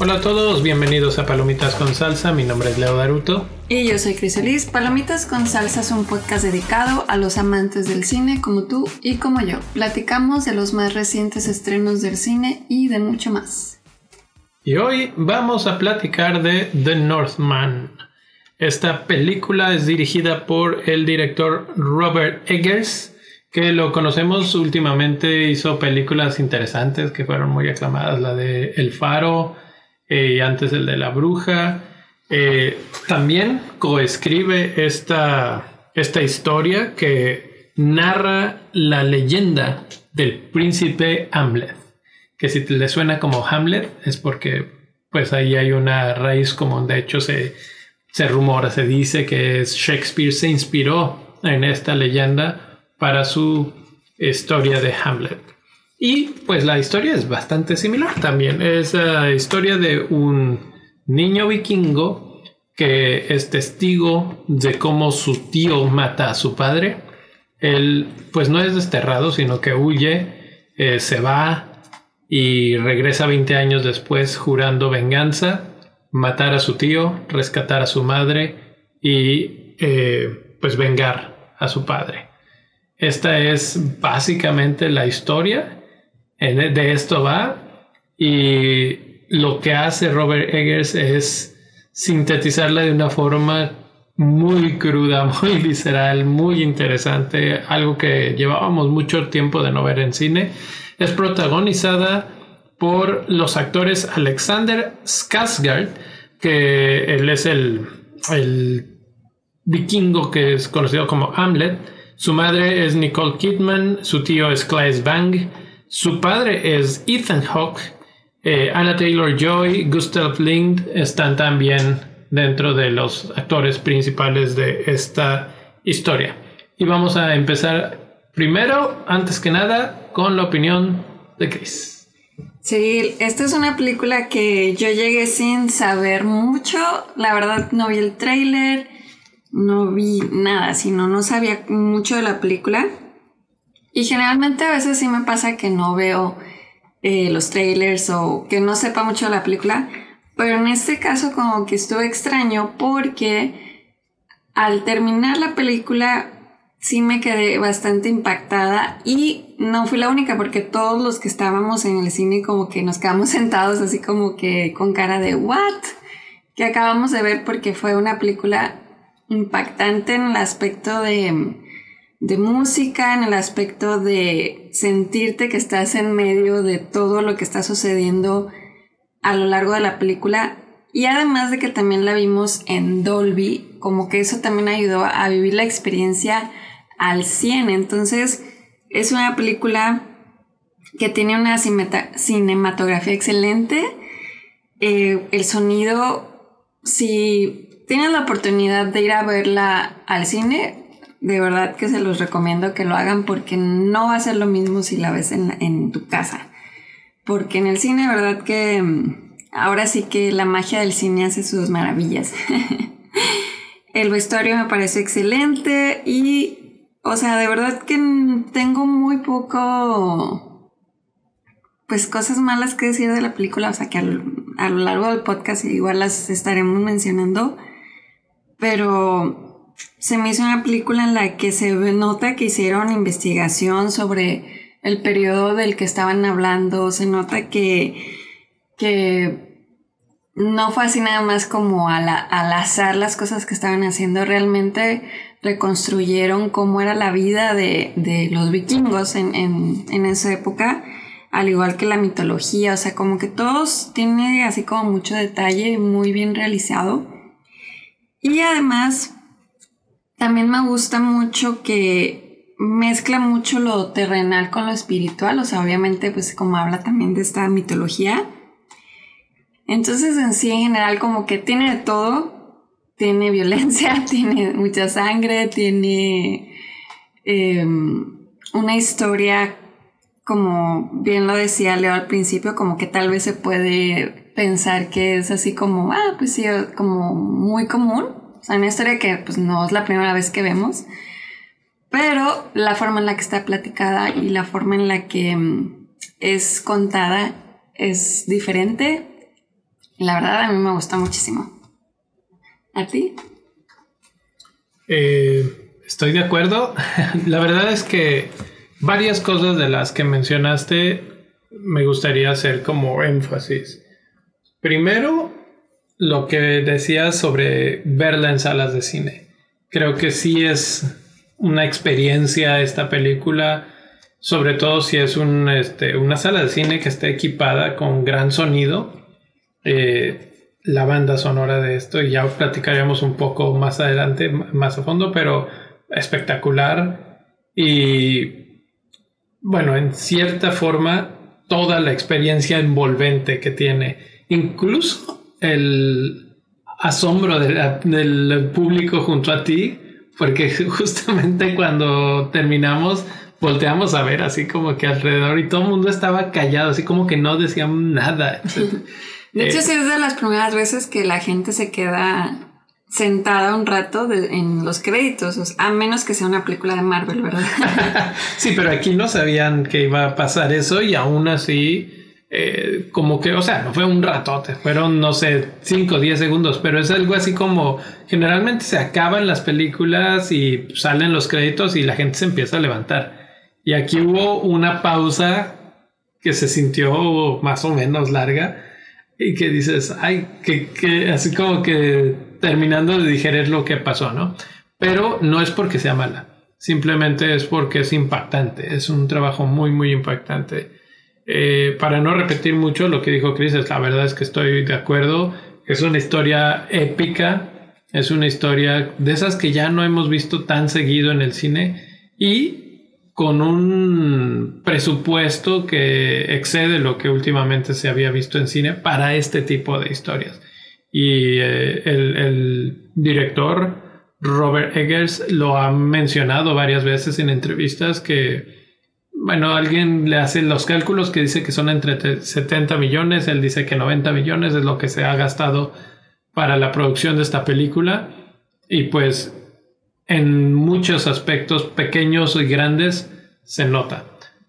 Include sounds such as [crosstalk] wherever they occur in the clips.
Hola a todos, bienvenidos a Palomitas con Salsa. Mi nombre es Leo Daruto. Y yo soy Crisolis. Palomitas con Salsa es un podcast dedicado a los amantes del cine como tú y como yo. Platicamos de los más recientes estrenos del cine y de mucho más. Y hoy vamos a platicar de The Northman. Esta película es dirigida por el director Robert Eggers, que lo conocemos últimamente, hizo películas interesantes que fueron muy aclamadas, la de El Faro, y antes el de la bruja. Eh, también coescribe esta, esta historia que narra la leyenda del príncipe Hamlet. Que si te le suena como Hamlet es porque pues ahí hay una raíz común. De hecho se, se rumora, se dice que Shakespeare se inspiró en esta leyenda para su historia de Hamlet. Y pues la historia es bastante similar también. Es la historia de un niño vikingo que es testigo de cómo su tío mata a su padre. Él pues no es desterrado, sino que huye, eh, se va y regresa 20 años después jurando venganza, matar a su tío, rescatar a su madre y eh, pues vengar a su padre. Esta es básicamente la historia de esto va. Y lo que hace Robert Eggers es sintetizarla de una forma muy cruda, [laughs] muy visceral, muy interesante, algo que llevábamos mucho tiempo de no ver en cine. Es protagonizada por los actores Alexander Skarsgård, que él es el, vikingo que es conocido como Hamlet. Su madre es Nicole Kidman, su tío es Claes Bang, su padre es Ethan Hawke, eh, Anna Taylor Joy, Gustav Lind están también dentro de los actores principales de esta historia. Y vamos a empezar primero, antes que nada, con la opinión de Chris. Sí, esta es una película que yo llegué sin saber mucho. La verdad no vi el tráiler, no vi nada, sino no sabía mucho de la película. Y generalmente a veces sí me pasa que no veo eh, los trailers o que no sepa mucho de la película, pero en este caso como que estuvo extraño porque al terminar la película sí me quedé bastante impactada y no fui la única porque todos los que estábamos en el cine como que nos quedamos [laughs] sentados así como que con cara de what que acabamos de ver porque fue una película impactante en el aspecto de de música, en el aspecto de sentirte que estás en medio de todo lo que está sucediendo a lo largo de la película. Y además de que también la vimos en Dolby, como que eso también ayudó a vivir la experiencia al 100. Entonces, es una película que tiene una cinematografía excelente. Eh, el sonido, si tienes la oportunidad de ir a verla al cine, de verdad que se los recomiendo que lo hagan porque no va a ser lo mismo si la ves en, tu casa. Porque en el cine, verdad que mm, ahora sí que la magia del cine hace sus maravillas. [laughs] el vestuario me parece excelente y, o sea, de verdad que tengo muy poco, pues cosas malas que decir de la película, o sea que a lo largo del podcast igual las estaremos mencionando, pero se me hizo una película en la que se nota que hicieron investigación sobre el periodo del que estaban hablando, se nota que, que no fue así nada más como al, azar las cosas que estaban haciendo, realmente reconstruyeron cómo era la vida de, los vikingos en, en esa época, al igual que la mitología, o sea, como que todos tiene así como mucho detalle, muy bien realizado. Y además también me gusta mucho que mezcla mucho lo terrenal con lo espiritual, o sea, obviamente pues como habla también de esta mitología. Entonces en sí en general como que tiene de todo, tiene violencia, [laughs] tiene mucha sangre, tiene em, una historia como bien lo decía Leo al principio, como que tal vez se puede pensar que es así como, ah, pues sí, como muy común, o sea, una historia que pues no es la primera vez que vemos. pero la forma en la que está platicada y la forma en la que mm, es contada es diferente. La verdad a mí me gusta muchísimo. ¿A ti? Eh, estoy de acuerdo. [laughs] la verdad es que varias cosas de las que mencionaste me gustaría hacer como énfasis. Primero, lo que decías sobre verla en salas de cine. Creo que sí es una experiencia esta película, sobre todo si es este, una sala de cine que está equipada con gran sonido. Eh, la banda sonora de esto y ya platicaremos un poco más adelante, más a fondo, pero espectacular y bueno, en cierta forma, toda la experiencia envolvente que tiene, incluso el asombro del público junto a ti porque [laughs] justamente cuando terminamos volteamos a ver así como que alrededor y todo el mundo estaba callado, así como que no decían nada. [laughs] De hecho, eh, sí es de las primeras veces que la gente se queda sentada un rato en los créditos, a menos que sea una película de Marvel, ¿verdad? [laughs] sí, pero aquí no sabían que iba a pasar eso y aún así eh, como que, o sea, no fue un ratote, fueron, no sé, 5 o 10 segundos, pero es algo así como, generalmente se acaban las películas y salen los créditos y la gente se empieza a levantar. Y aquí hubo una pausa que se sintió más o menos larga y que dices, ay, que, que así como que terminando de digerir lo que pasó, ¿no? Pero no es porque sea mala, simplemente es porque es impactante, es un trabajo muy, muy impactante. Eh, para no repetir mucho lo que dijo Chris, la verdad es que estoy de acuerdo. Es una historia épica, es una historia de esas que ya no hemos visto tan seguido en el cine y con un presupuesto que excede lo que últimamente se había visto en cine para este tipo de historias. Y eh, el, el director Robert Eggers lo ha mencionado varias veces en entrevistas que bueno, alguien le hace los cálculos que dice que son entre 70 millones, él dice que 90 millones es lo que se ha gastado para la producción de esta película y pues en muchos aspectos pequeños y grandes se nota.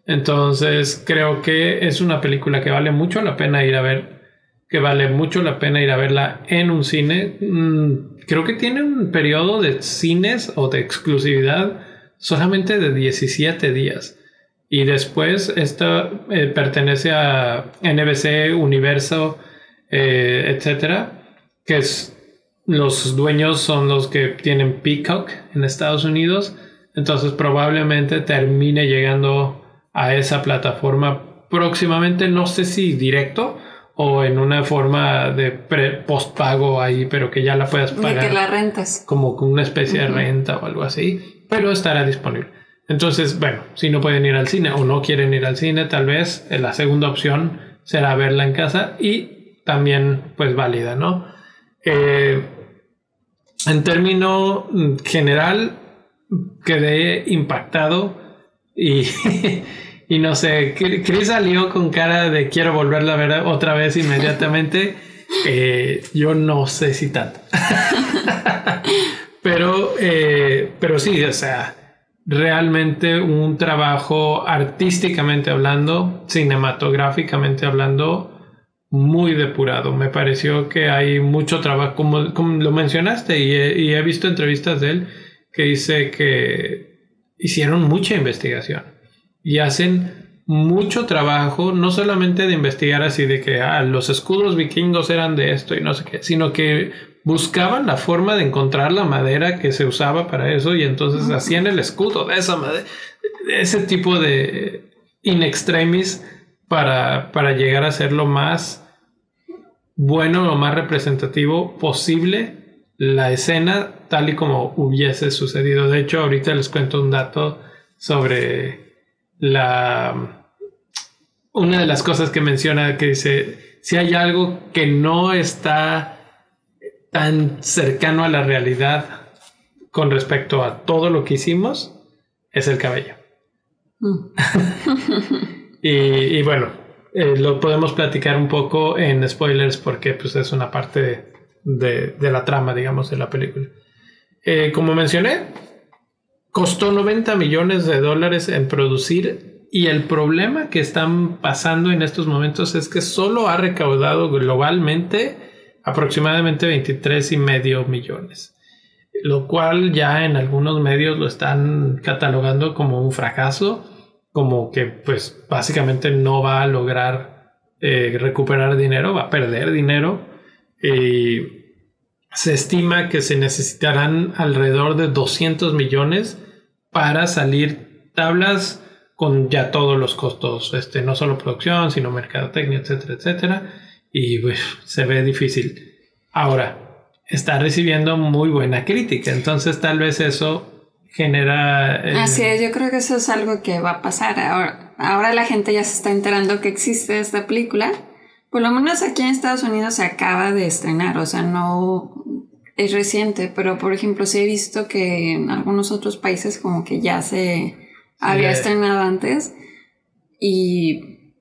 Entonces creo que es una película que vale mucho la pena ir a ver, que vale mucho la pena ir a verla en un cine. Mm, creo que tiene un periodo de cines o de exclusividad solamente de 17 días. Y después esta eh, pertenece a NBC, Universo, eh, etcétera, que es los dueños son los que tienen Peacock en Estados Unidos. Entonces probablemente termine llegando a esa plataforma próximamente, no sé si directo o en una forma de postpago ahí, pero que ya la puedas pagar. De que la rentas. Como con una especie de renta o algo así, pero estará disponible. Entonces, bueno, si no pueden ir al cine o no quieren ir al cine, tal vez eh, la segunda opción será verla en casa y también pues válida, ¿no? Eh, en término general, quedé impactado y, [laughs] y no sé, Chris salió con cara de quiero volverla a ver otra vez inmediatamente. [laughs] Eh, yo no sé si tanto. [laughs] pero, pero sí, o sea, realmente un trabajo artísticamente hablando, cinematográficamente hablando, muy depurado. Me pareció que hay mucho trabajo, como, lo mencionaste, y he, visto entrevistas de él que dice que hicieron mucha investigación y hacen mucho trabajo, no solamente de investigar así de que ah, los escudos vikingos eran de esto y no sé qué, sino que buscaban la forma de encontrar la madera que se usaba para eso y entonces hacían el escudo de esa madera, ese tipo de in extremis para, para llegar a ser lo más bueno, lo más representativo posible la escena tal y como hubiese sucedido. De hecho, ahorita les cuento un dato sobre la... Una de las cosas que menciona que dice, si hay algo que no está tan cercano a la realidad con respecto a todo lo que hicimos es el cabello. Mm. [laughs] y, bueno, eh, lo podemos platicar un poco en spoilers porque pues, es una parte de, la trama, digamos, de la película. Eh, como mencioné, costó 90 millones de dólares en producir y el problema que están pasando en estos momentos es que solo ha recaudado globalmente aproximadamente 23 y medio millones, lo cual ya en algunos medios lo están catalogando como un fracaso, como que pues básicamente no va a lograr eh, recuperar dinero, va a perder dinero. Y se estima que se necesitarán alrededor de 200 millones para salir tablas con ya todos los costos, este, no solo producción, sino mercadotecnia, etcétera, etcétera. Y pues, se ve difícil. Ahora, está recibiendo muy buena crítica, entonces tal vez eso genera... Eh, Así es, yo creo que eso es algo que va a pasar. Ahora, ahora la gente ya se está enterando que existe esta película. Por lo menos aquí en Estados Unidos se acaba de estrenar, o sea, no es reciente, pero por ejemplo sí he visto que en algunos otros países como que ya se había estrenado antes y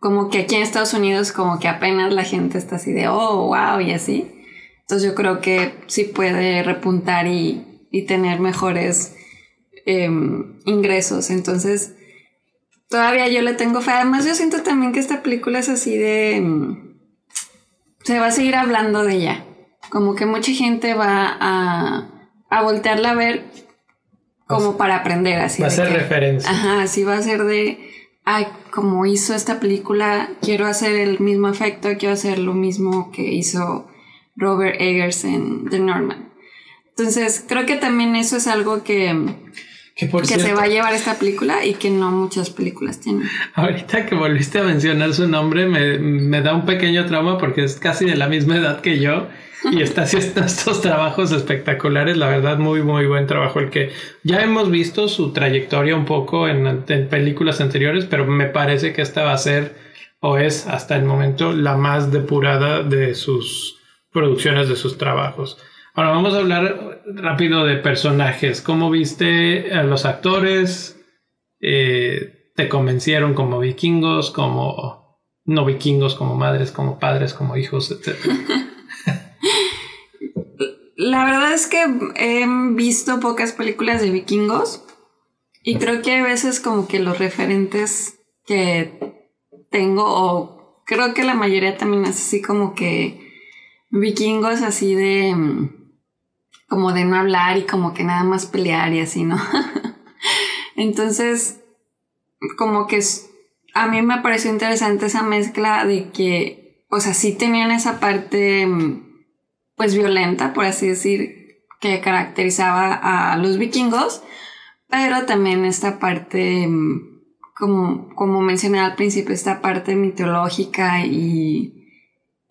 como que aquí en Estados Unidos como que apenas la gente está así de oh wow y así entonces yo creo que sí puede repuntar y, tener mejores em, ingresos entonces todavía yo le tengo fe además yo siento también que esta película es así de em, se va a seguir hablando de ella como que mucha gente va a, a voltearla a ver como para aprender así. Va a ser referencia. Ajá, así va a ser de, ay, como hizo esta película, quiero hacer el mismo efecto, quiero hacer lo mismo que hizo Robert Eggers en The Norman. Entonces, creo que también eso es algo que, que, se va a llevar esta película y que no muchas películas tienen. Ahorita que volviste a mencionar su nombre, me, me da un pequeño trauma porque es casi de la misma edad que yo y está haciendo [laughs] estos trabajos espectaculares. La verdad, muy, muy buen trabajo. El que ya hemos visto su trayectoria un poco en, películas anteriores, pero me parece que esta va a ser o es hasta el momento la más depurada de sus producciones, de sus trabajos. Ahora vamos a hablar rápido de personajes. ¿Cómo viste a los actores? Eh, ¿Te convencieron como vikingos, como no vikingos, como madres, como padres, como hijos, etcétera? [laughs] La verdad es que he visto pocas películas de vikingos y creo que hay veces como que los referentes que tengo o creo que la mayoría también es así como que vikingos así de como de no hablar y como que nada más pelear y así, ¿no? [laughs] Entonces, como que a mí me pareció interesante esa mezcla de que, o sea, sí tenían esa parte pues violenta, por así decir, que caracterizaba a los vikingos, pero también esta parte, mm, como, como mencioné al principio, esta parte mitológica y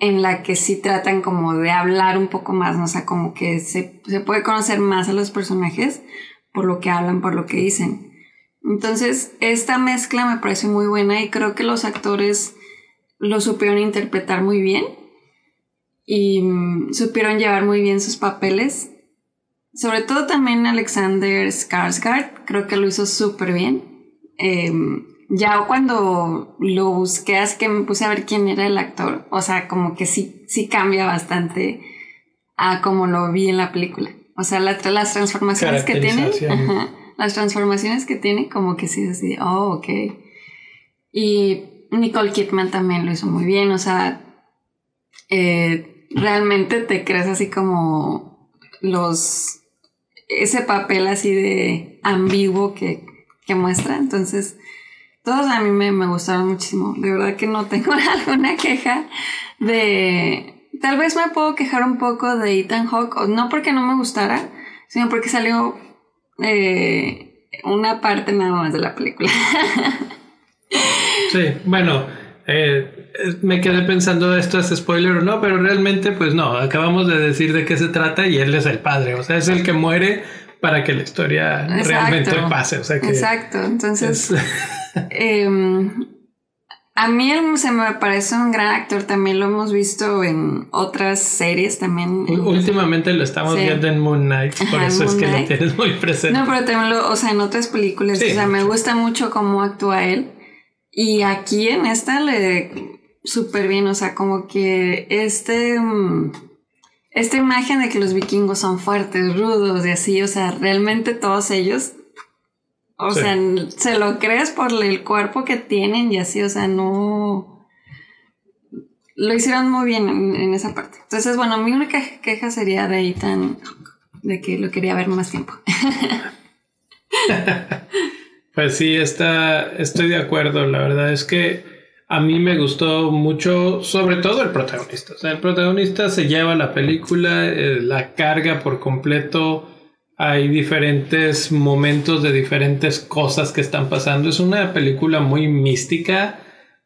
en la que sí tratan como de hablar un poco más, ¿no? o sea, como que se, se puede conocer más a los personajes por lo que hablan, por lo que dicen. Entonces, esta mezcla me parece muy buena y creo que los actores lo supieron interpretar muy bien y mm, supieron llevar muy bien sus papeles. Sobre todo también Alexander Skarsgård, creo que lo hizo súper bien. Em, ya cuando lo busqué, es que me puse a ver quién era el actor. O sea, como que sí, sí cambia bastante a como lo vi en la película. O sea, las transformaciones que tiene. las transformaciones que tiene, como que sí es así, oh, ok. Y Nicole Kidman también lo hizo muy bien. O sea, eh, realmente te crees así como los ese papel así de ambiguo que, muestra. Entonces, todos a mí me, me, gustaron muchísimo. De verdad que no tengo [laughs] alguna queja de... Tal vez me puedo quejar un poco de Ethan Hawke, no porque no me gustara, sino porque salió eh, una parte nada más de la película. sí, bueno, eh, me quedé pensando esto es spoiler o no, pero realmente pues no, acabamos de decir de qué se trata y él es el padre, o sea, es el que muere para que la historia realmente pase. O sea que Exacto, entonces em, a mí él se me parece un gran actor, también lo hemos visto en otras series también. Últimamente lo estamos viendo en Moon Knight, por eso es que lo tienes muy presente. No, pero también lo, o sea, en otras películas, o sea, me gusta mucho cómo actúa él. Y aquí en esta le súper bien, o sea, como que este, mm, esta imagen de que los vikingos son fuertes, rudos y así, o sea, realmente todos ellos, o sea, se lo crees por el cuerpo que tienen y así, o sea, no... Lo hicieron muy bien en, esa parte. Entonces, bueno, mi única queja sería de Ethan, de que lo quería ver más tiempo. [laughs] pues sí, está, estoy de acuerdo. La verdad es que a mí me gustó mucho, sobre todo el protagonista. O sea, el protagonista se lleva la película, eh, la carga por completo. Hay diferentes momentos de diferentes cosas que están pasando. Es una película muy mística,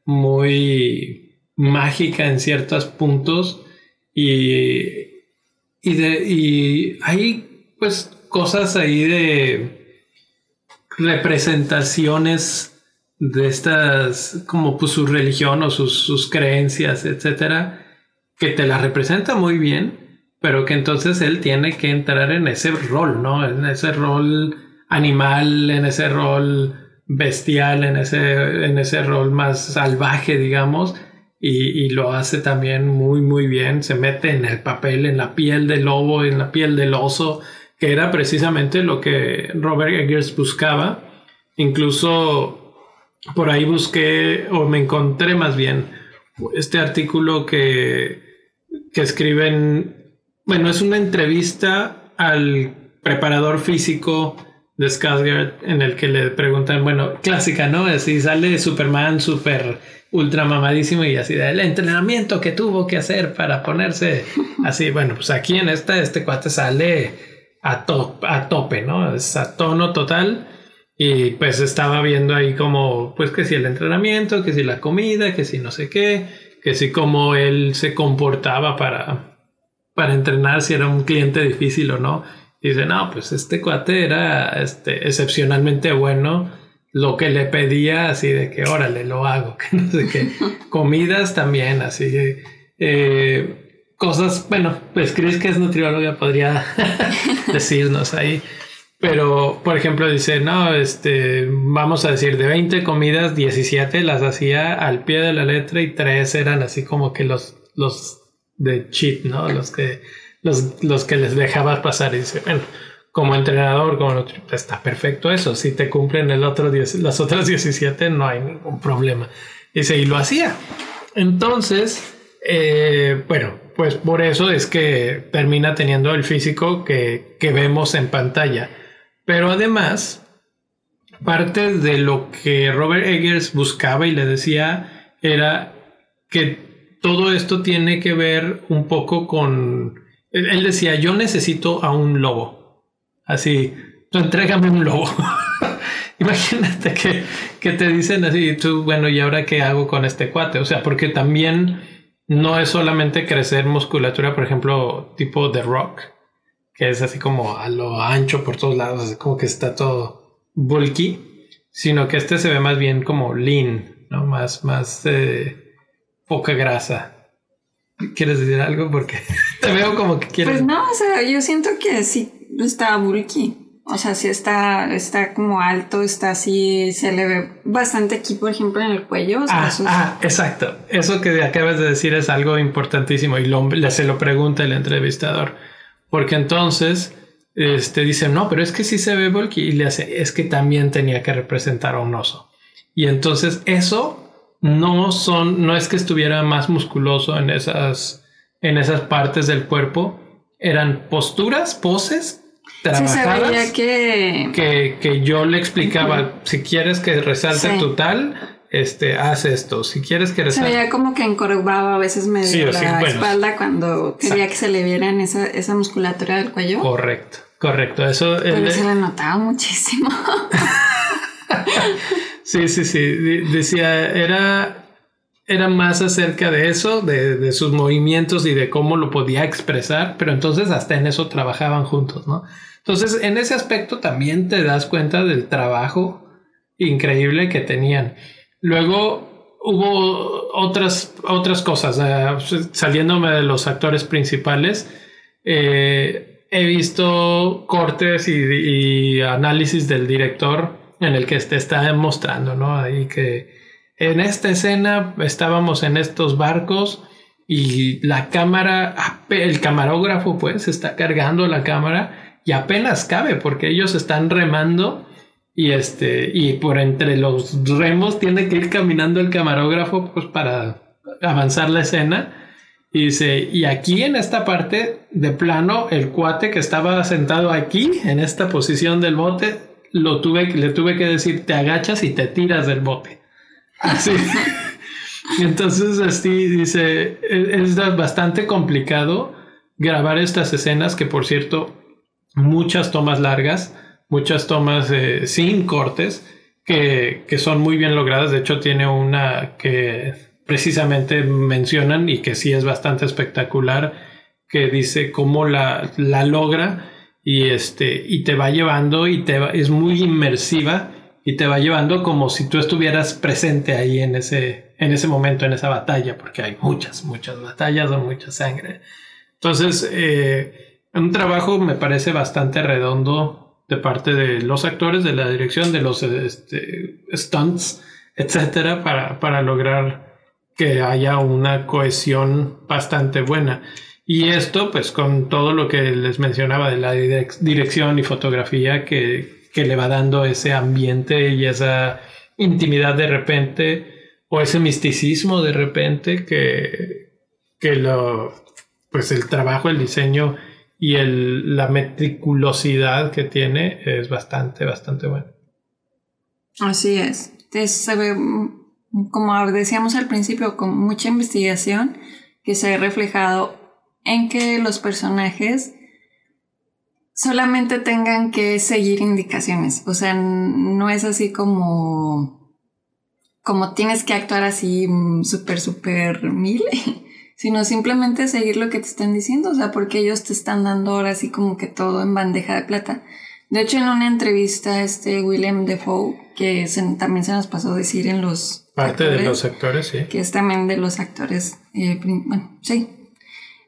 muy mágica en ciertos puntos. Y, y, de, y hay pues cosas ahí de representaciones de estas, como pues su religión o sus, sus creencias, etcétera, que te la representa muy bien, pero que entonces él tiene que entrar en ese rol, ¿no? En ese rol animal, en ese rol bestial, en ese, en ese rol más salvaje, digamos, y, lo hace también muy, muy bien. Se mete en el papel, en la piel del lobo, en la piel del oso, que era precisamente lo que Robert Eggers buscaba. Incluso por ahí busqué o me encontré más bien este artículo que, que escriben, bueno, es una entrevista al preparador físico de Skarsgård en el que le preguntan, bueno, clásica, ¿no? Así sale Superman súper ultra mamadísimo y así del entrenamiento que tuvo que hacer para ponerse así. [laughs] Bueno, pues aquí en esta, este cuate sale a, a tope, ¿no? Es a tono total y pues estaba viendo ahí como, pues que si el entrenamiento, que si la comida, que si no sé qué, que si cómo él se comportaba para, para entrenar, si era un cliente difícil o no. Dice, no, pues este cuate era este, excepcionalmente bueno. Lo que le pedía, así de que órale, lo hago, [laughs] que no sé qué. Comidas también, así que eh, cosas, bueno, pues Chris, que es nutrióloga, podría [laughs] decirnos ahí. Pero, por ejemplo, dice, no, este, vamos a decir, de 20 comidas, 17 las hacía al pie de la letra y 3 eran así como que los, los de cheat, ¿no? Los que, los, los que les dejabas pasar. Y dice, bueno, como entrenador, como está perfecto eso. Si te cumplen el otro las otras 17, no hay ningún problema. Dice, y lo hacía. Entonces, eh, bueno, pues por eso es que termina teniendo el físico que, que vemos en pantalla. Pero además, parte de lo que Robert Eggers buscaba y le decía era que todo esto tiene que ver un poco con... Él decía, yo necesito a un lobo. Así, tú entrégame un lobo. [laughs] Imagínate que, que, te dicen así, tú, bueno, ¿y ahora qué hago con este cuate? O sea, porque también no es solamente crecer musculatura, por ejemplo, tipo The Rock, que es así como a lo ancho por todos lados, así como que está todo bulky, sino que este se ve más bien como lean, ¿no? Más, más eh, poca grasa. ¿Quieres decir algo? Porque [laughs] te veo como que quieres. Pues no, o sea, yo siento que sí está bulky. O sea, sí está, está como alto, está así, se le ve bastante aquí, por ejemplo, en el cuello. ah, ah, exacto. Eso que acabas de decir es algo importantísimo y lo, se lo pregunta el entrevistador. Porque entonces este, dice, no, pero es que sí se ve bulky. Y le hace, es que también tenía que representar a un oso. Y entonces eso no son, no es que estuviera más musculoso en esas, en esas partes del cuerpo. Eran posturas, poses trabajadas que... que... que... yo le explicaba, si quieres que resalte tu tal, este, haz esto. Si quieres que Se veía como que encorvaba a veces medio la espalda cuando quería que se le viera esa, esa musculatura del cuello. Correcto, correcto. Eso Pero se le notaba muchísimo. [laughs] [laughs] sí, sí, sí. Decía, era, era más acerca de eso, de, de, sus movimientos y de cómo lo podía expresar, pero entonces hasta en eso trabajaban juntos, ¿no? Entonces, en ese aspecto también te das cuenta del trabajo increíble que tenían. Luego hubo otras, otras cosas, eh, saliéndome de los actores principales. Eh, he visto cortes y, análisis del director en el que te está mostrando, ¿no? Ahí que en esta escena estábamos en estos barcos y la cámara, el camarógrafo pues está cargando la cámara y apenas cabe porque ellos están remando y este y por entre los remos tiene que ir caminando el camarógrafo pues para avanzar la escena y dice y aquí en esta parte de plano el cuate que estaba sentado aquí en esta posición del bote lo tuve le tuve que decir te agachas y te tiras del bote así [laughs] entonces así dice es bastante complicado grabar estas escenas que por cierto muchas tomas largas muchas tomas eh, sin cortes que, son muy bien logradas. De hecho, tiene una que precisamente mencionan y que sí es bastante espectacular, que dice cómo la, la logra y, este, y te va llevando y te es muy inmersiva y te va llevando como si tú estuvieras presente ahí en ese, en ese momento, en esa batalla, porque hay muchas, muchas batallas o mucha sangre. Entonces, eh, un trabajo me parece bastante redondo de parte de los actores, de la dirección, de los este, stunts, etcétera, para, para lograr que haya una cohesión bastante buena. Y esto, pues, con todo lo que les mencionaba de la dirección y fotografía que, que le va dando ese ambiente y esa intimidad de repente, o ese misticismo de repente que, que lo, pues el trabajo, el diseño y el, la meticulosidad que tiene es bastante, bastante bueno. Así es. ve, mm, como decíamos al principio, con mucha investigación que se ha reflejado en que los personajes solamente tengan que seguir indicaciones. O sea, no es así como, como tienes que actuar así mm, súper, súper mil. [laughs] sino simplemente seguir lo que te están diciendo, o sea, porque ellos te están dando ahora así como que todo en bandeja de plata. De hecho, en una entrevista, este William Defoe, que también se nos pasó a decir en los... Parte de los actores, sí. Que es también de los actores, eh, bueno, sí,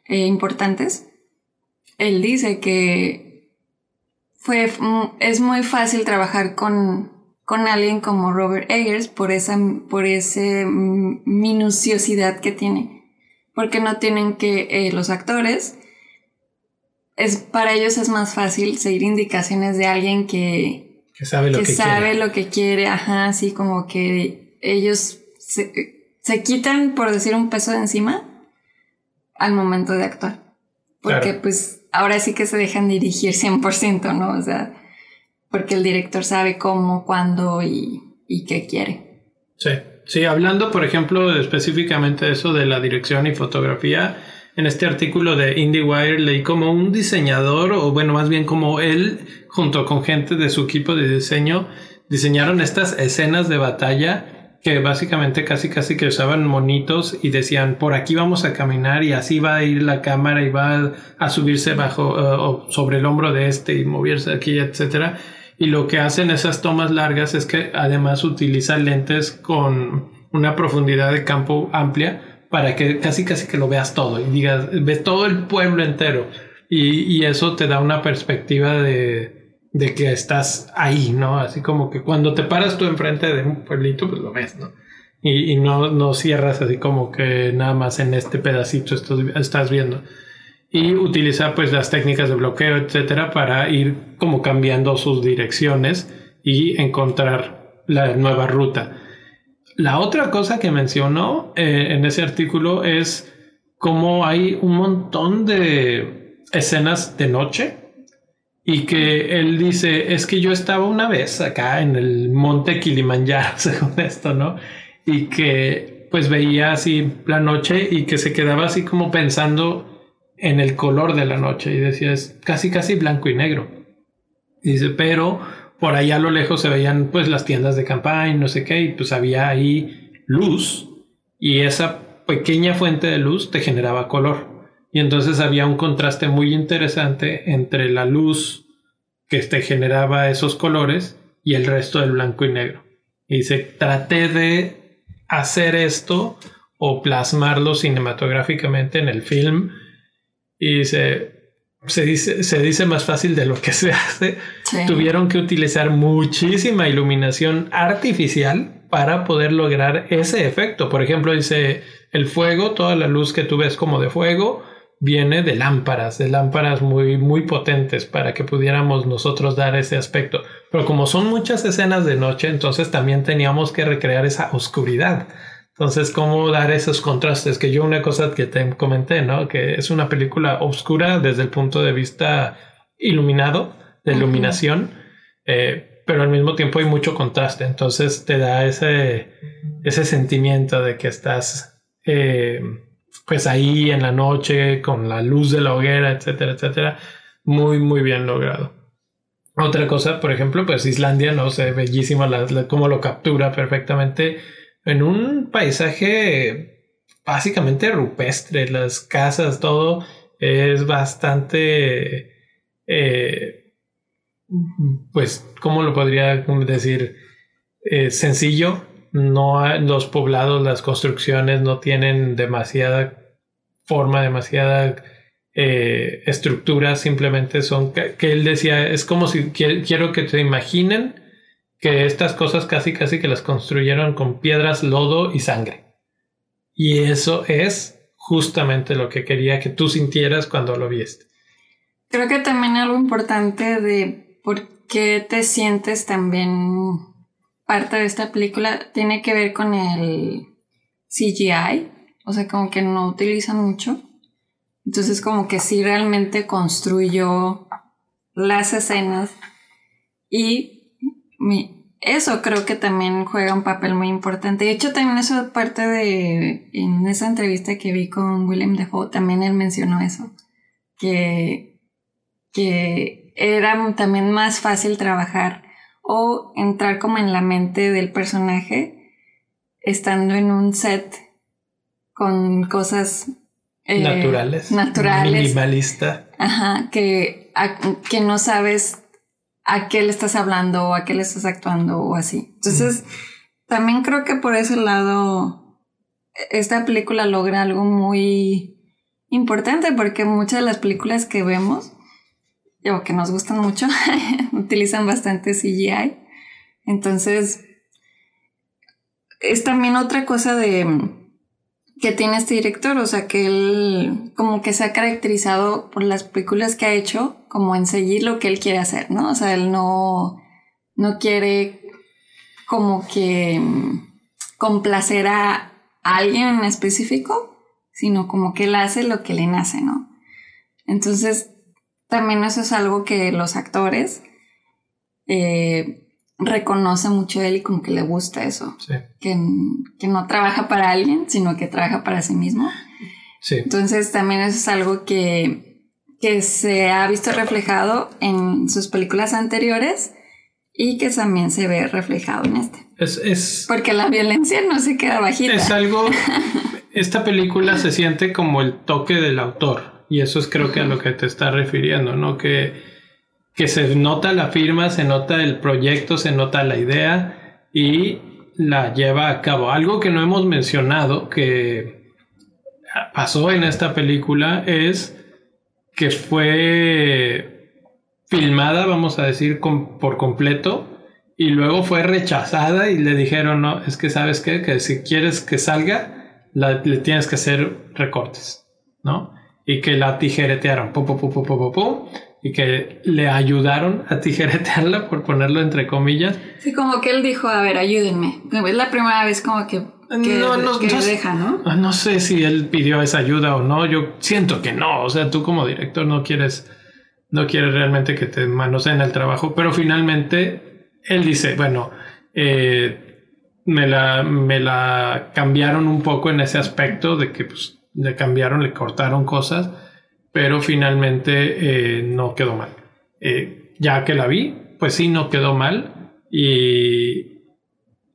eh, importantes. Él dice que fue, es muy fácil trabajar con, con alguien como Robert Eggers por esa, por ese minuciosidad que tiene porque no tienen que eh, los actores es para ellos es más fácil seguir indicaciones de alguien que, sabe, lo que, sabe lo que quiere, ajá, así como que ellos se, quitan, por decir, un peso de encima al momento de actuar. Porque pues ahora sí que se dejan dirigir 100%, ¿no? O sea, porque el director sabe cómo, cuándo y, y qué quiere. Sí. Sí, hablando, por ejemplo, específicamente de eso de la dirección y fotografía, en este artículo de IndieWire leí como un diseñador, o bueno, más bien como él, junto con gente de su equipo de diseño, diseñaron estas escenas de batalla que básicamente casi casi que usaban monitos y decían por aquí vamos a caminar y así va a ir la cámara y va a subirse bajo eh, o sobre el hombro de este y moverse aquí, etcétera y lo que hacen esas tomas largas es que además utilizan lentes con una profundidad de campo amplia para que casi casi que lo veas todo y digas, ves todo el pueblo entero. Y, eso te da una perspectiva de, de, que estás ahí, ¿no? Así como que cuando te paras tú enfrente de un pueblito, pues lo ves, ¿no? Y, y no, no cierras así como que nada más en este pedacito estás viendo y utiliza pues las técnicas de bloqueo, etcétera, para ir como cambiando sus direcciones y encontrar la nueva ruta. La otra cosa que mencionó eh, en ese artículo es cómo hay un montón de escenas de noche y que él dice, es que yo estaba una vez acá en el monte Kilimanjaro, [laughs] según esto, ¿no? Y que pues veía así la noche y que se quedaba así como pensando en el color de la noche y decía es casi casi blanco y negro. dice, pero por ahí a lo lejos se veían pues las tiendas de campaña, no sé qué, y pues había ahí luz y esa pequeña fuente de luz te generaba color. Y entonces había un contraste muy interesante entre la luz que te generaba esos colores y el resto del blanco y negro. Y dice, traté de hacer esto o plasmarlo cinematográficamente en el film y se, se, dice, se dice más fácil de lo que se hace. Tuvieron que utilizar muchísima iluminación artificial para poder lograr ese efecto. Por ejemplo, dice el fuego, toda la luz que tú ves como de fuego, viene de lámparas, de lámparas muy, muy potentes para que pudiéramos nosotros dar ese aspecto. Pero como son muchas escenas de noche, entonces también teníamos que recrear esa oscuridad. Entonces, ¿cómo dar esos contrastes? Que yo una cosa que te comenté, ¿no? Que es una película oscura desde el punto de vista iluminado, de iluminación, eh, pero al mismo tiempo hay mucho contraste. Entonces te da ese, ese sentimiento de que estás eh, pues ahí en la noche con la luz de la hoguera, etcétera, etcétera. Muy, muy bien logrado. Otra cosa, por ejemplo, pues Islandia, no sé, bellísima la, cómo lo captura perfectamente en un paisaje básicamente rupestre, las casas, todo es bastante, eh, pues, ¿cómo lo podría decir? Eh, sencillo. No los poblados, las construcciones no tienen demasiada forma, demasiada eh, estructura, simplemente son que, él decía, es como si quiero que se imaginen que estas cosas casi casi que las construyeron con piedras, lodo y sangre. Y eso es justamente lo que quería que tú sintieras cuando lo viste. Creo que también algo importante de por qué te sientes también parte de esta película tiene que ver con el CGI, o sea, como que no utilizan mucho. Entonces como que sí realmente construyó las escenas y eso creo que también juega un papel muy importante. De hecho, también eso parte de, en esa entrevista que vi con William Defoe, también él mencionó eso, que, que era también más fácil trabajar o entrar como en la mente del personaje estando en un set con cosas eh, naturales, naturales, minimalista. Ajá, que, que no sabes a qué le estás hablando o a qué le estás actuando o así. Entonces, también creo que por ese lado, esta película logra algo muy importante porque muchas de las películas que vemos o que nos gustan mucho [laughs] utilizan bastante CGI. Entonces, es también otra cosa de que tiene este director, o sea, que él como que se ha caracterizado por las películas que ha hecho, como en seguir lo que él quiere hacer, ¿no? O sea, él no, no quiere como que mm, complacer a alguien en específico, sino como que él hace lo que le nace, ¿no? Entonces, también eso es algo que los actores eh, reconoce mucho él y como que le gusta eso. Que, que, no trabaja para alguien, sino que trabaja para sí mismo. Sí. Entonces también eso es algo que, que se ha visto reflejado en sus películas anteriores y que también se ve reflejado en este. Es, es, Porque la violencia no se queda bajita. Es algo... [laughs] esta película se siente como el toque del autor y eso es creo que a lo que te está refiriendo, ¿no? Que que se nota la firma, se nota el proyecto, se nota la idea y la lleva a cabo. Algo que no hemos mencionado que pasó en esta película es que fue filmada, vamos a decir, por completo y luego fue rechazada y le dijeron, no, es que sabes qué, que si quieres que salga, le tienes que hacer recortes, ¿no? Y que la tijeretearon, pum, pum, pum, y que le ayudaron a tijeretearla, por ponerlo entre comillas. Sí, como que él dijo, a ver, ayúdenme. Es la primera vez como que, no, no, deja, ¿no? Ah, no sé si él pidió esa ayuda o no, yo siento que no, o sea, tú como director no quieres, no quieres realmente que te manoseen el trabajo, pero finalmente él dice, bueno, eh, me, la, me la cambiaron un poco en ese aspecto de que pues, le cambiaron, le cortaron cosas pero finalmente eh, no quedó mal. Eh, ya que la vi, pues sí, no quedó mal y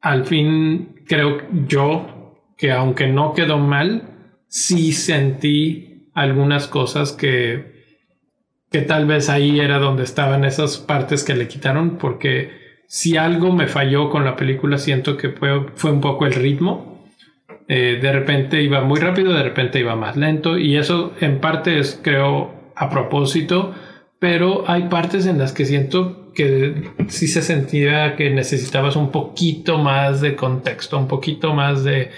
al fin creo yo que aunque no quedó mal, sí sentí algunas cosas que, que tal vez ahí era donde estaban esas partes que le quitaron, porque si algo me falló con la película, siento que fue, fue un poco el ritmo eh, de repente iba muy rápido, de repente iba más lento y eso en parte es creo a propósito, pero hay partes en las que siento que sí se sentía que necesitabas un poquito más de contexto, un poquito más de...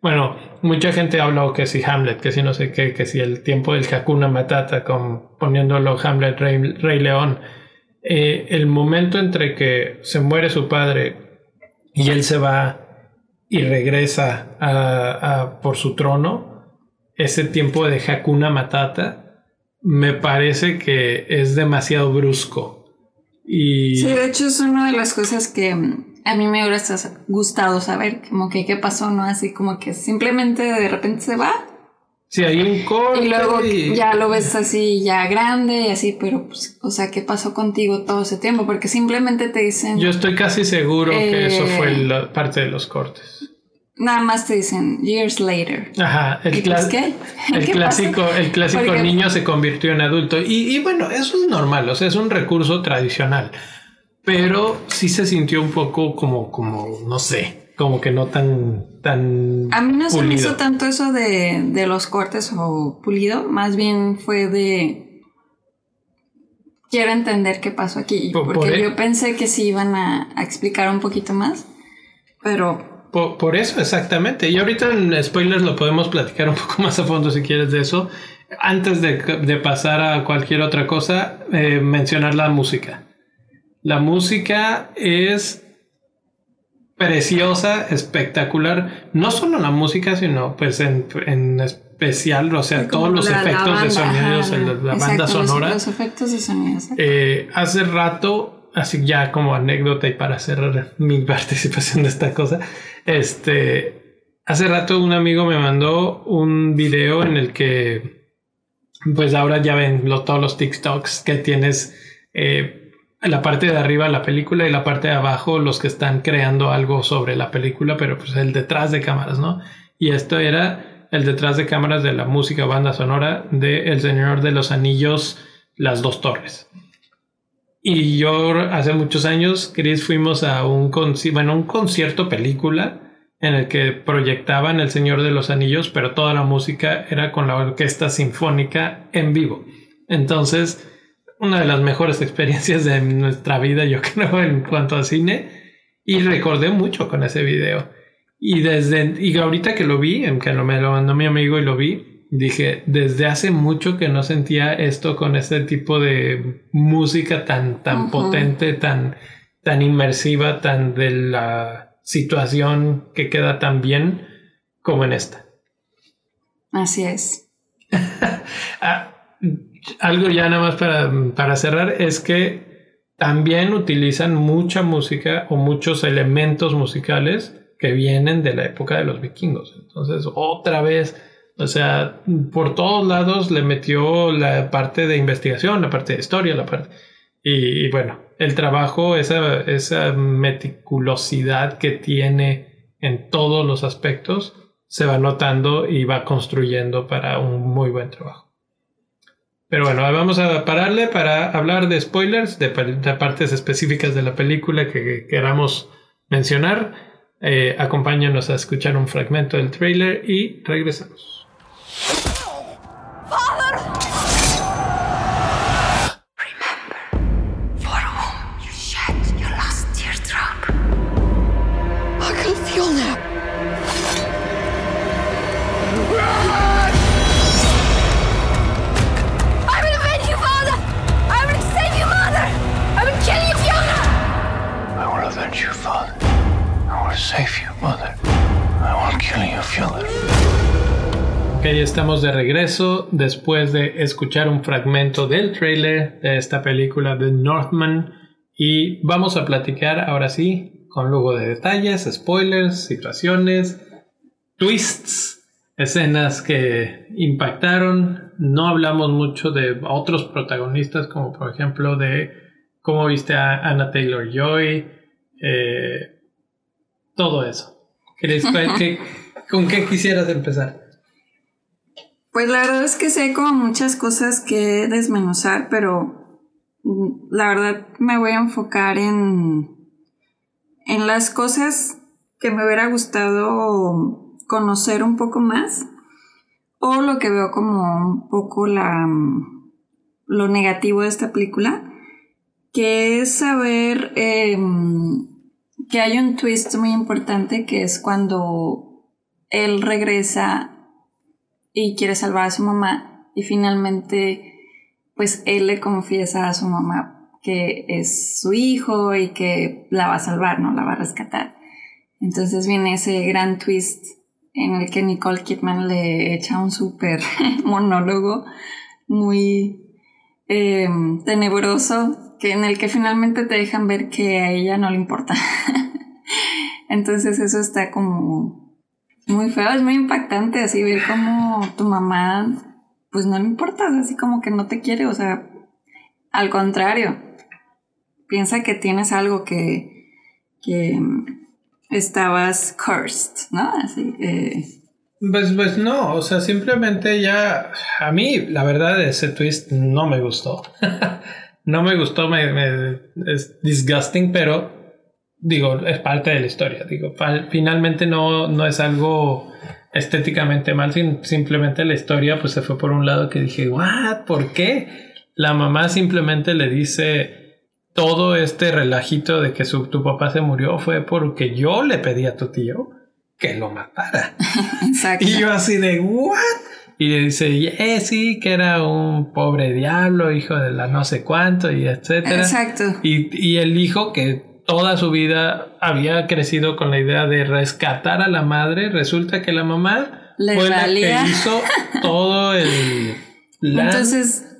Bueno, mucha gente ha hablado que si Hamlet, que si no sé qué, que si el tiempo del Hakuna Matata, con, poniéndolo Hamlet Rey, León. Eh, el momento entre que se muere su padre y él se va y regresa a, por su trono, ese tiempo de Hakuna Matata me parece que es demasiado brusco. Y... Sí, de hecho es una de las cosas que mm, a mí me hubiera gustado saber, como que qué pasó, ¿no? Así como que simplemente de repente se va. Sí, hay un corte. Y luego ya lo ves así, ya grande y así, pero pues, o sea, ¿qué pasó contigo todo ese tiempo? Porque simplemente te dicen... Yo estoy casi seguro que eso fue eh, la parte de los cortes. Nada más te dicen years later. Ajá, el, pues, [laughs] el clásico, el clásico niño se convirtió en adulto. Y, bueno, eso es normal, o sea, es un recurso tradicional. Pero sí se sintió un poco como, como, no sé, como que no tan, tan. A mí no se me hizo tanto eso de, de los cortes o pulido, más bien fue de quiero entender qué pasó aquí. porque yo pensé que sí iban a, a, explicar un poquito más, pero por, eso, exactamente. Y ahorita en spoilers lo podemos platicar un [laughs] poco más a fondo si quieres de eso. Antes de, pasar a cualquier otra cosa, eh, mencionar la música. La música es preciosa, espectacular. No solo la música, sino pues en, especial, o sea, todos los efectos de sonidos, en la, banda sonora. Los efectos de sonido. Eh, hace rato, así ya como anécdota y para cerrar [laughs] mi participación de esta cosa, este, hace rato un amigo me mandó un video en el que, pues ahora ya ven todos los TikToks que tienes eh, la parte de arriba la película y la parte de abajo los que están creando algo sobre la película, pero pues el detrás de cámaras, ¿no? Y esto era el detrás de cámaras de la música banda sonora de El Señor de los Anillos, Las Dos Torres. Y yo hace muchos años, Chris, fuimos a un, bueno, un concierto película en el que proyectaban El Señor de los Anillos, pero toda la música era con la orquesta sinfónica en vivo. Entonces, una de las mejores experiencias de nuestra vida, yo [laughs] creo, en cuanto a cine. Y recordé mucho con ese video. Y desde, y ahorita que lo vi, que me lo mandó mi amigo y lo vi, dije, desde hace mucho que no sentía esto con este tipo de música tan, tan potente, tan, tan inmersiva, tan de la situación que queda tan bien como en esta. Así es. [laughs] Ah, algo ya nada más para, para cerrar es que también utilizan mucha música o muchos elementos musicales que vienen de la época de los vikingos. Entonces, otra vez o sea, por todos lados le metió la parte de investigación, la parte de historia, la parte... Y, bueno, el trabajo, esa, esa meticulosidad que tiene en todos los aspectos, se va notando y va construyendo para un muy buen trabajo. Pero bueno, vamos a pararle para hablar de spoilers, de, partes específicas de la película que queramos mencionar. Eh, acompáñanos a escuchar un fragmento del trailer y regresamos. Estamos de regreso después de escuchar un fragmento del trailer de esta película de Northman y vamos a platicar ahora sí con lujo de detalles, spoilers, situaciones, twists, escenas que impactaron. No hablamos mucho de otros protagonistas como por ejemplo de cómo viste a Anna Taylor Joy, eh, todo eso. [laughs] ¿Con qué quisieras empezar? Pues la verdad es que sé como muchas cosas que desmenuzar, pero mm, la verdad me voy a enfocar en, en las cosas que me hubiera gustado conocer un poco más o lo que veo como un poco la, lo negativo de esta película, que es saber em, que hay un twist muy importante que es cuando él regresa y quiere salvar a su mamá y finalmente pues él le confiesa a su mamá que es su hijo y que la va a salvar, ¿no? La va a rescatar. Entonces viene ese gran twist en el que Nicole Kidman le echa un súper [laughs] monólogo muy eh, tenebroso, que en el que finalmente te dejan ver que a ella no le importa. [laughs] Entonces eso está como muy feo, es muy impactante así ver como tu mamá pues no le importa, así como que no te quiere, o sea, al contrario, piensa que tienes algo que, que estabas cursed, ¿no? Así que... Pues, pues no, o sea, simplemente ya, a mí la verdad ese twist no me gustó. [laughs] no me gustó, me, es disgusting, pero digo, es parte de la historia. Digo, finalmente no, no es algo estéticamente mal, simplemente la historia pues se fue por un lado que dije, ¿what? ¿Por qué? La mamá simplemente le dice todo este relajito de que su, tu papá se murió fue porque yo le pedí a tu tío que lo matara. [laughs] Exacto. Y yo así de, ¿what? Y le dice, eh, sí, que era un pobre diablo, hijo de la no sé cuánto, y etcétera. Exacto. Y, y el hijo que toda su vida había crecido con la idea de rescatar a la madre, resulta que la mamá fue la que hizo [laughs] todo el... Entonces,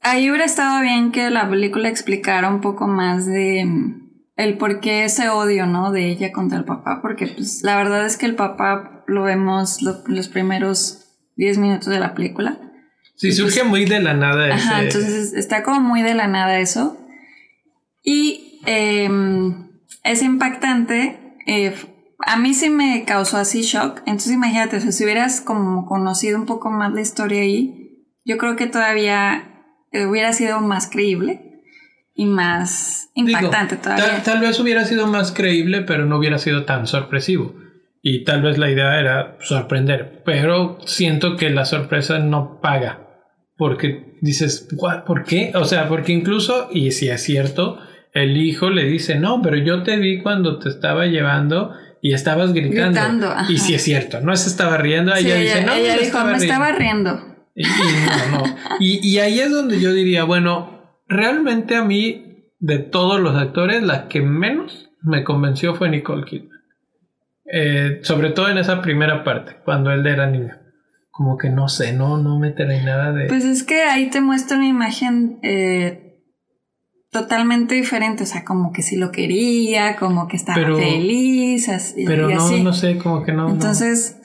ahí hubiera estado bien que la película explicara un poco más de mm, el por qué ese odio, ¿no? De ella contra el papá, porque pues la verdad es que el papá lo vemos los primeros 10 minutos de la película. Sí, surge pues muy de la nada. Ajá, entonces está como muy de la nada eso. Y Em, es impactante. Eh, a mí sí me causó así shock. Entonces imagínate, si hubieras como conocido un poco más la historia ahí, yo creo que todavía eh, hubiera sido más creíble y más impactante todavía. Tal, vez hubiera sido más creíble, pero no hubiera sido tan sorpresivo. Y tal vez la idea era sorprender, pero siento que la sorpresa no paga. Porque dices, ¿por qué? O sea, porque incluso, y si es cierto, el hijo le dice, no, pero yo te vi cuando te estaba llevando y estabas gritando. y si es cierto, no se estaba riendo, ella, dice, no, ella dijo, me estaba riendo. Y, no, no. y, ahí es donde yo diría, bueno, realmente a mí, de todos los actores, la que menos me convenció fue Nicole Kidman. Eh, sobre todo en esa primera parte, cuando él era niño. Como que no sé, no, no me trae nada de... Pues es que ahí te muestra una imagen eh, totalmente diferente, o sea, como que sí lo quería, como que estaba feliz, así, pero no, no sé, como que no. Entonces...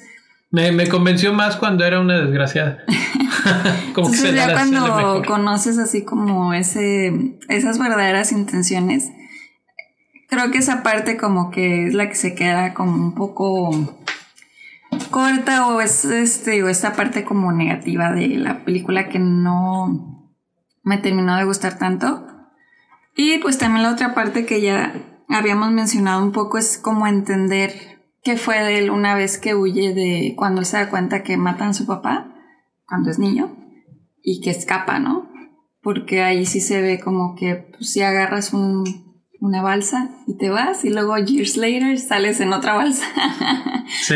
Me, convenció más cuando era una desgraciada. [laughs] como Entonces que ya cuando conoces así como ese, esas verdaderas intenciones, creo que esa parte como que es la que se queda como un poco corta o es este o esta parte como negativa de la película que no me terminó de gustar tanto. Y pues también la otra parte que ya habíamos mencionado un poco es como entender qué fue de él una vez que huye de cuando se da cuenta que matan a su papá cuando es niño y que escapa, ¿no? Porque ahí sí se ve como que pues, si agarras una balsa y te vas y luego years later sales en otra balsa. [laughs] sí.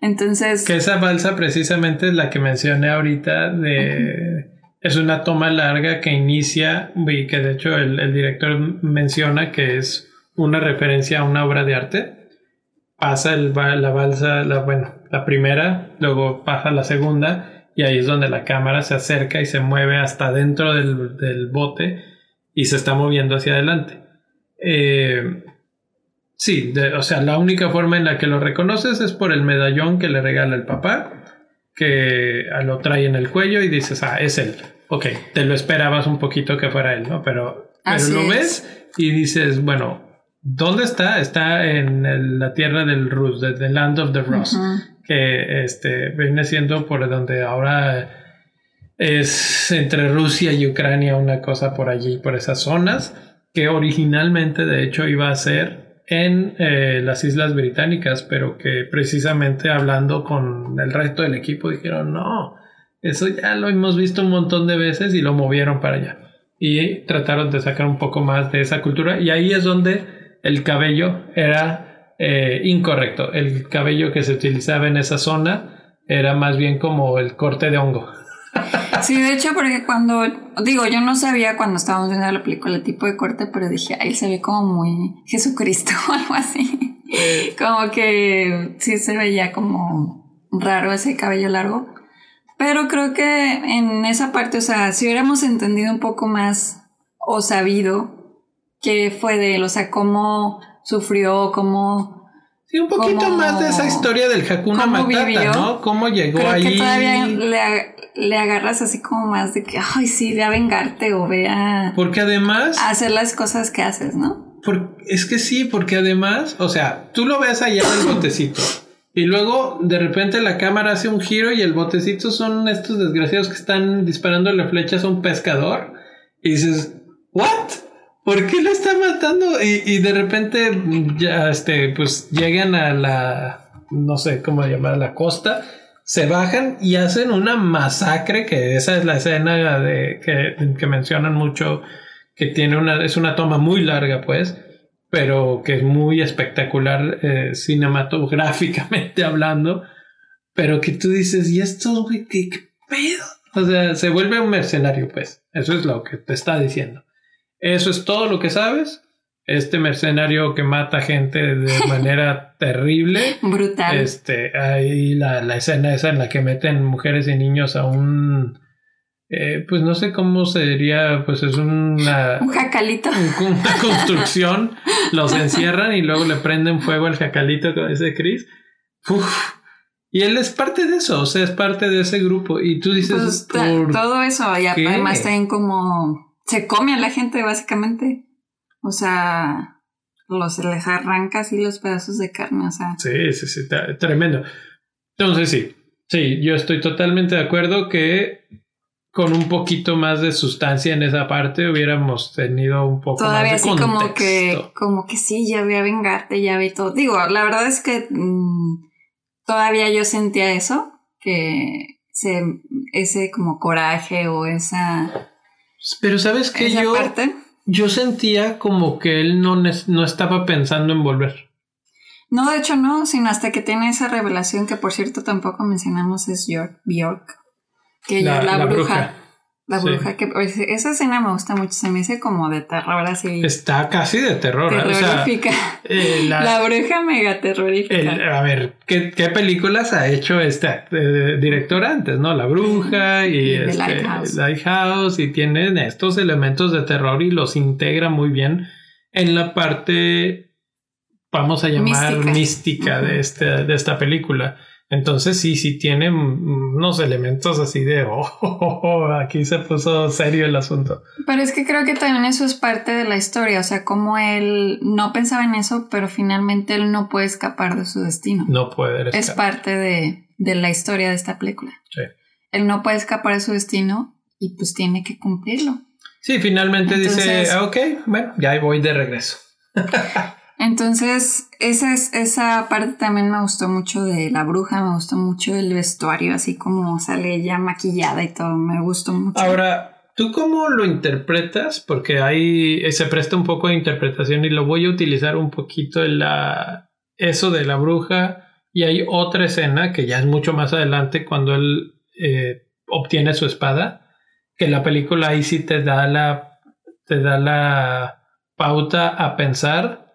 Entonces... Que esa balsa precisamente es la que mencioné ahorita de... Es una toma larga que inicia y que de hecho el, director menciona que es una referencia a una obra de arte. Pasa el, la balsa, la, bueno, la primera, luego pasa la segunda y ahí es donde la cámara se acerca y se mueve hasta dentro del, bote y se está moviendo hacia adelante. Eh, sí, o sea, la única forma en la que lo reconoces es por el medallón que le regala el papá que lo trae en el cuello y dices, ah, es él. Ok, te lo esperabas un poquito que fuera él, ¿no? Pero, pero lo ves y dices, bueno, ¿dónde está? Está en la tierra del Rus, de The Land of the Rus, que este, viene siendo por donde ahora es entre Rusia y Ucrania, una cosa por allí, por esas zonas, que originalmente de hecho iba a ser en eh, las Islas Británicas, pero que precisamente hablando con el resto del equipo dijeron, no, eso ya lo hemos visto un montón de veces y lo movieron para allá. y trataron de sacar un poco más de esa cultura y ahí es donde el cabello era eh, incorrecto. El cabello que se utilizaba en esa zona era más bien como el corte de hongo. Sí, de hecho, porque cuando, digo, yo no sabía cuando estábamos viendo la película el tipo de corte, pero dije, ahí se ve como muy Jesucristo [laughs] o algo así. como que sí se veía como raro ese cabello largo. Pero creo que en esa parte, o sea, si hubiéramos entendido un poco más o sabido qué fue de él, o sea, cómo sufrió, cómo Sí, un poquito más de esa historia del Hakuna Matata, ¿no? Cómo llegó Creo ahí. Que todavía le, le, agarras así como más de que, ay, sí, ve a vengarte o ve a. Porque además. A hacer las cosas que haces, ¿no? es que sí, porque además, o sea, tú lo ves allá en el botecito. Y luego de repente la cámara hace un giro y el botecito son estos desgraciados que están disparándole flechas a un pescador. Y dices, ¿what? ¿Por qué lo está matando? Y, de repente ya, este, pues llegan a la, no sé cómo llamar, la costa, se bajan y hacen una masacre, que esa es la escena de, que, mencionan mucho, que tiene una, es una toma muy larga, pues, pero que es muy espectacular eh, cinematográficamente [laughs] hablando, pero que tú dices, ¿y esto, güey, qué pedo? O sea, se vuelve un mercenario, pues, eso es lo que te está diciendo. Eso es todo lo que sabes. Este mercenario que mata gente de [laughs] manera terrible. Brutal. Este, ahí la, la, escena esa en la que meten mujeres y niños a un. Eh, pues no sé cómo se diría, pues es una. Un jacalito. una [laughs] construcción. los encierran y luego le prenden fuego al jacalito con ese Chris. Y él es parte de eso, o sea, es parte de ese grupo. Y tú dices. Pues, todo eso, y además están como se come a la gente básicamente. O sea, los les arranca así los pedazos de carne, o sea. Sí, sí, sí, tremendo. Entonces sí, sí, yo estoy totalmente de acuerdo que con un poquito más de sustancia en esa parte hubiéramos tenido un poco Todavía más de así como que, como que sí, ya voy a vengarte, ya vi todo. Digo, la verdad es que mm, todavía yo sentía eso, que ese como coraje o esa pero sabes que yo, yo sentía como que él no, no estaba pensando en volver. No, de hecho no, sino hasta que tiene esa revelación que por cierto tampoco mencionamos es York, Bjork, que la, la, bruja. La bruja, que pues, esa escena me gusta mucho, se me dice como de terror así. Está casi de terror. Terrorífica. Eh, la, bruja mega terrorífica. a ver, ¿qué, ¿qué, películas ha hecho este director antes, no? La bruja y, este, Lighthouse. Lighthouse. y tienen estos elementos de terror y los integra muy bien en la parte, vamos a llamar mística, de, este, de esta película. Entonces sí, sí tiene unos elementos así de, [laughs] oh, aquí se puso serio el asunto. Pero es que creo que también eso es parte de la historia, o sea, como él no pensaba en eso, pero finalmente él no puede escapar de su destino. No puede. Escapar. Es parte de, la historia de esta película. Sí. Él no puede escapar de su destino y pues tiene que cumplirlo. Sí, finalmente dice, ah, ok, bueno, ya voy de regreso. [laughs] Entonces, esa, es, esa parte también me gustó mucho de la bruja, me gustó mucho el vestuario, así como sale ella maquillada y todo, me gustó mucho. Ahora, ¿tú cómo lo interpretas? Porque ahí se presta un poco de interpretación y lo voy a utilizar un poquito en la, eso de la bruja. Y hay otra escena que ya es mucho más adelante cuando él eh, obtiene su espada, que la película ahí sí te da la, te da la pauta a pensar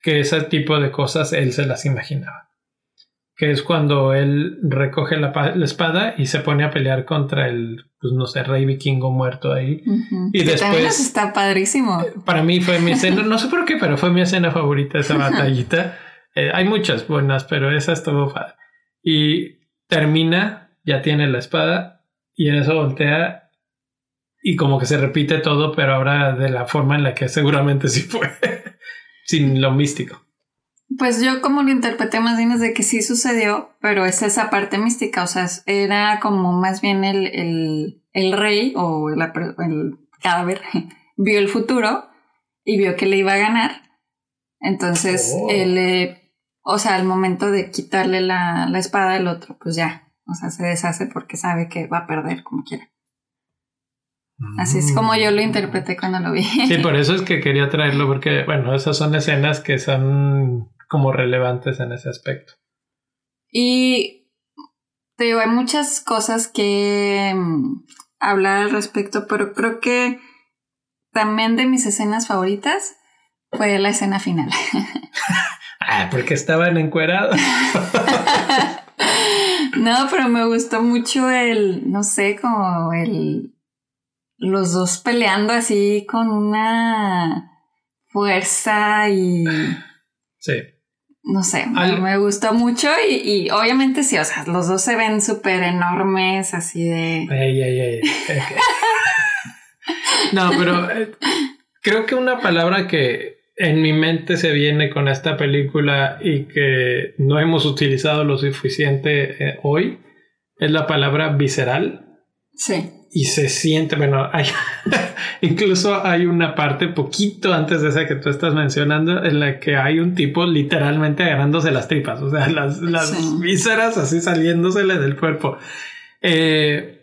que ese tipo de cosas él se las imaginaba. Que es cuando él recoge la, espada y se pone a pelear contra el, pues no sé, rey vikingo muerto ahí. Y después... está padrísimo. Para mí fue mi escena, no sé por qué, pero fue mi escena favorita esa batallita. Eh, hay muchas buenas, pero esa estuvo padre. Y termina, ya tiene la espada y en eso voltea y como que se repite todo, pero ahora de la forma en la que seguramente sí fue [laughs] sin lo místico. Pues yo como lo interpreté más bien es de que sí sucedió, pero es esa parte mística, o sea, era como más bien el, rey o el, el cadáver [laughs] vio el futuro y vio que le iba a ganar. Entonces, oh. él, o sea, al momento de quitarle la, la espada al otro, pues ya, o sea, se deshace porque sabe que va a perder como quiera. Así es como yo lo interpreté cuando lo vi. Sí, por [laughs] eso es que quería traerlo, porque, bueno, esas son escenas que son como relevantes en ese aspecto. Y te digo, hay muchas cosas que mm, hablar al respecto, pero creo que también de mis escenas favoritas fue la escena final. [laughs] ah, porque estaban encuerados. [laughs] no, pero me gustó mucho el, no sé, como el los dos peleando así con una fuerza y... Sí. No sé, me gustó mucho y, obviamente sí, o sea, los dos se ven súper enormes, así de... Ay, ay, ay. no, pero eh, creo que una palabra que en mi mente se viene con esta película y que no hemos utilizado lo suficiente eh, hoy es la palabra visceral. Sí y se siente, bueno, hay, [laughs] incluso hay una parte poquito antes de esa que tú estás mencionando en la que hay un tipo literalmente agarrándose las tripas, o sea, las, las vísceras así saliéndosele del cuerpo. Eh,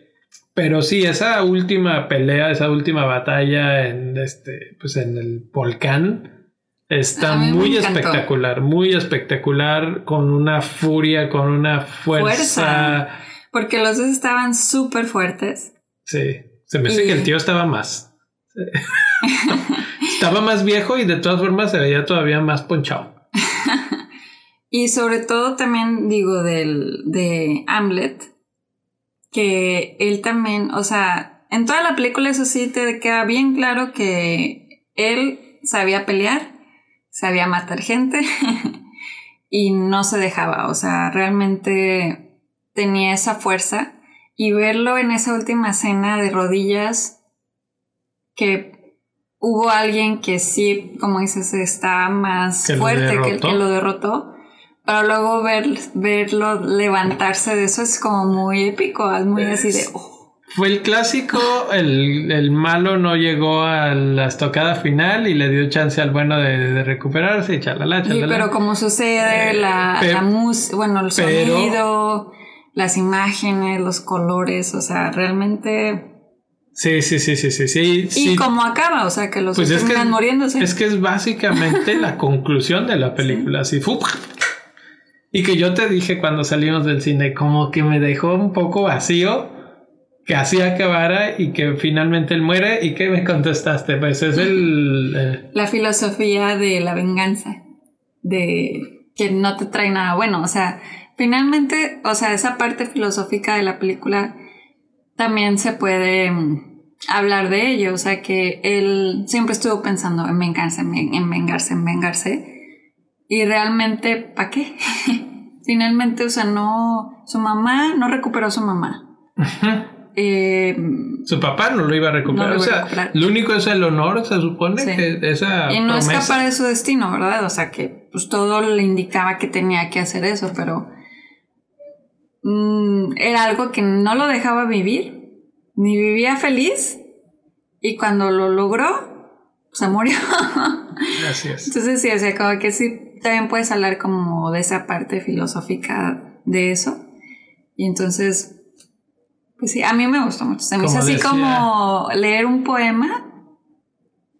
pero sí, esa última pelea, esa última batalla en este, pues en el volcán está muy espectacular, muy espectacular, con una furia, con una fuerza. fuerza. Porque los dos estaban súper fuertes. Sí, se me dice que el tío estaba más. [laughs] estaba más viejo y de todas formas se veía todavía más ponchado. [laughs] y sobre todo también digo del, de Hamlet, que él también, o sea, en toda la película eso sí te queda bien claro que él sabía pelear, sabía matar gente [laughs] y no se dejaba, o sea, realmente tenía esa fuerza y verlo en esa última escena de rodillas, que hubo alguien que sí, como dices, está más fuerte que el que lo derrotó, pero luego ver, verlo levantarse de eso es como muy épico, es muy así de... Oh". Fue el clásico, el, malo no llegó a la estocada final y le dio chance al bueno de, recuperarse y chalala, chalala. Sí, pero como sucede, la, la música, bueno, el sonido las imágenes, los colores, o sea, realmente... Sí, sí, sí, sí, sí, sí. Y cómo acaba, o sea, que los pues terminan muriéndose. Es que es básicamente la [laughs] conclusión de la película, así, Y que yo te dije cuando salimos del cine, como que me dejó un poco vacío, que así acabara y que finalmente él muere. ¿Y qué me contestaste? Pues es el... Eh, la filosofía de la venganza, de que no te trae nada bueno, o sea, Finalmente, o sea, esa parte filosófica de la película también se puede mm, hablar de ello, o sea, que él siempre estuvo pensando en vengarse, en vengarse, en vengarse, y realmente, ¿para qué? [laughs] Finalmente, o sea, no, su mamá no recuperó a su mamá. Eh, su papá no lo iba a recuperar. o sea, lo único es el honor, se supone que esa. Y no escapar de su destino, ¿verdad? O sea, que pues todo le indicaba que tenía que hacer eso, pero Mm, era algo que no lo dejaba vivir, ni vivía feliz, y cuando lo logró, se murió. [laughs] Gracias. Entonces sí, o sea, como que sí, también puedes hablar como de esa parte filosófica de eso. Y entonces, pues sí, a mí me gustó mucho. Se me hizo así como leer un poema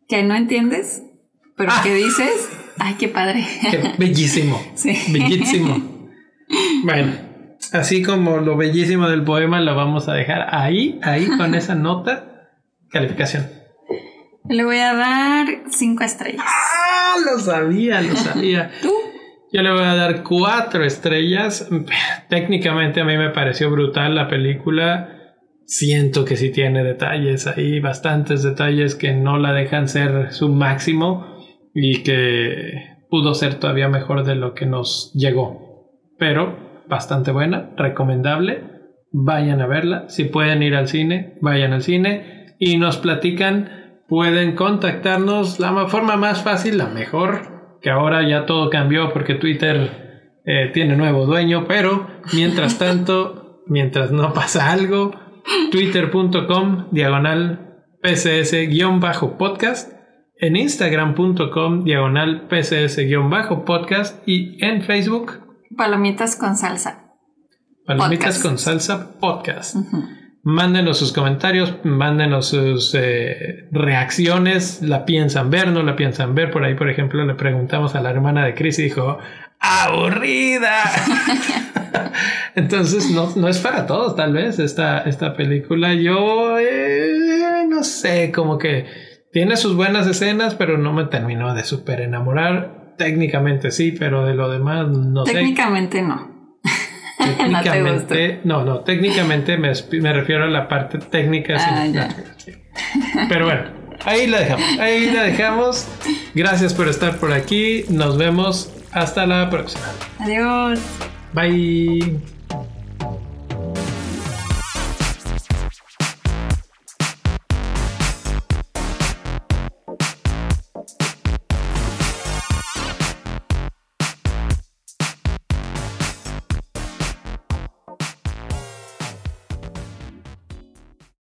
que no entiendes, pero que dices, ay, qué padre. bellísimo. [laughs] Sí. Bellísimo. Bueno, así como lo bellísimo del poema lo vamos a dejar ahí, ahí con esa [laughs] nota. Calificación. Le voy a dar cinco estrellas. Ah, lo sabía, lo sabía. [laughs] ¿Tú? Yo le voy a dar cuatro estrellas. Técnicamente a mí me pareció brutal la película. Siento que sí tiene detalles ahí, bastantes detalles que no la dejan ser su máximo y que pudo ser todavía mejor de lo que nos llegó. Pero bastante buena, recomendable. Vayan a verla. Si pueden ir al cine, vayan al cine y nos platican. Pueden contactarnos. La forma más fácil, la mejor, que ahora ya todo cambió porque Twitter eh, tiene nuevo dueño, pero mientras [laughs] tanto, mientras no pasa algo, twitter.com diagonal pcs-podcast, en instagram.com diagonal pcs-podcast y en Facebook Palomitas con salsa. Palomitas con salsa podcast. Mándenos sus comentarios, mándenos sus eh, reacciones, la piensan ver, no la piensan ver. Por ahí, por ejemplo, le preguntamos a la hermana de Chris y dijo, aburrida. [laughs] Entonces, no, no, es para todos, tal vez, esta, esta película. Yo, eh, no sé, como que tiene sus buenas escenas, pero no me terminó de súper enamorar. Técnicamente sí, pero de lo demás no sé. Técnicamente no. [laughs] Técnicamente, no, no, técnicamente me, me, refiero a la parte técnica. Ah, [laughs] Pero bueno, ahí la dejamos, ahí la dejamos. Gracias por estar por aquí. Nos vemos hasta la próxima. Adiós. Bye.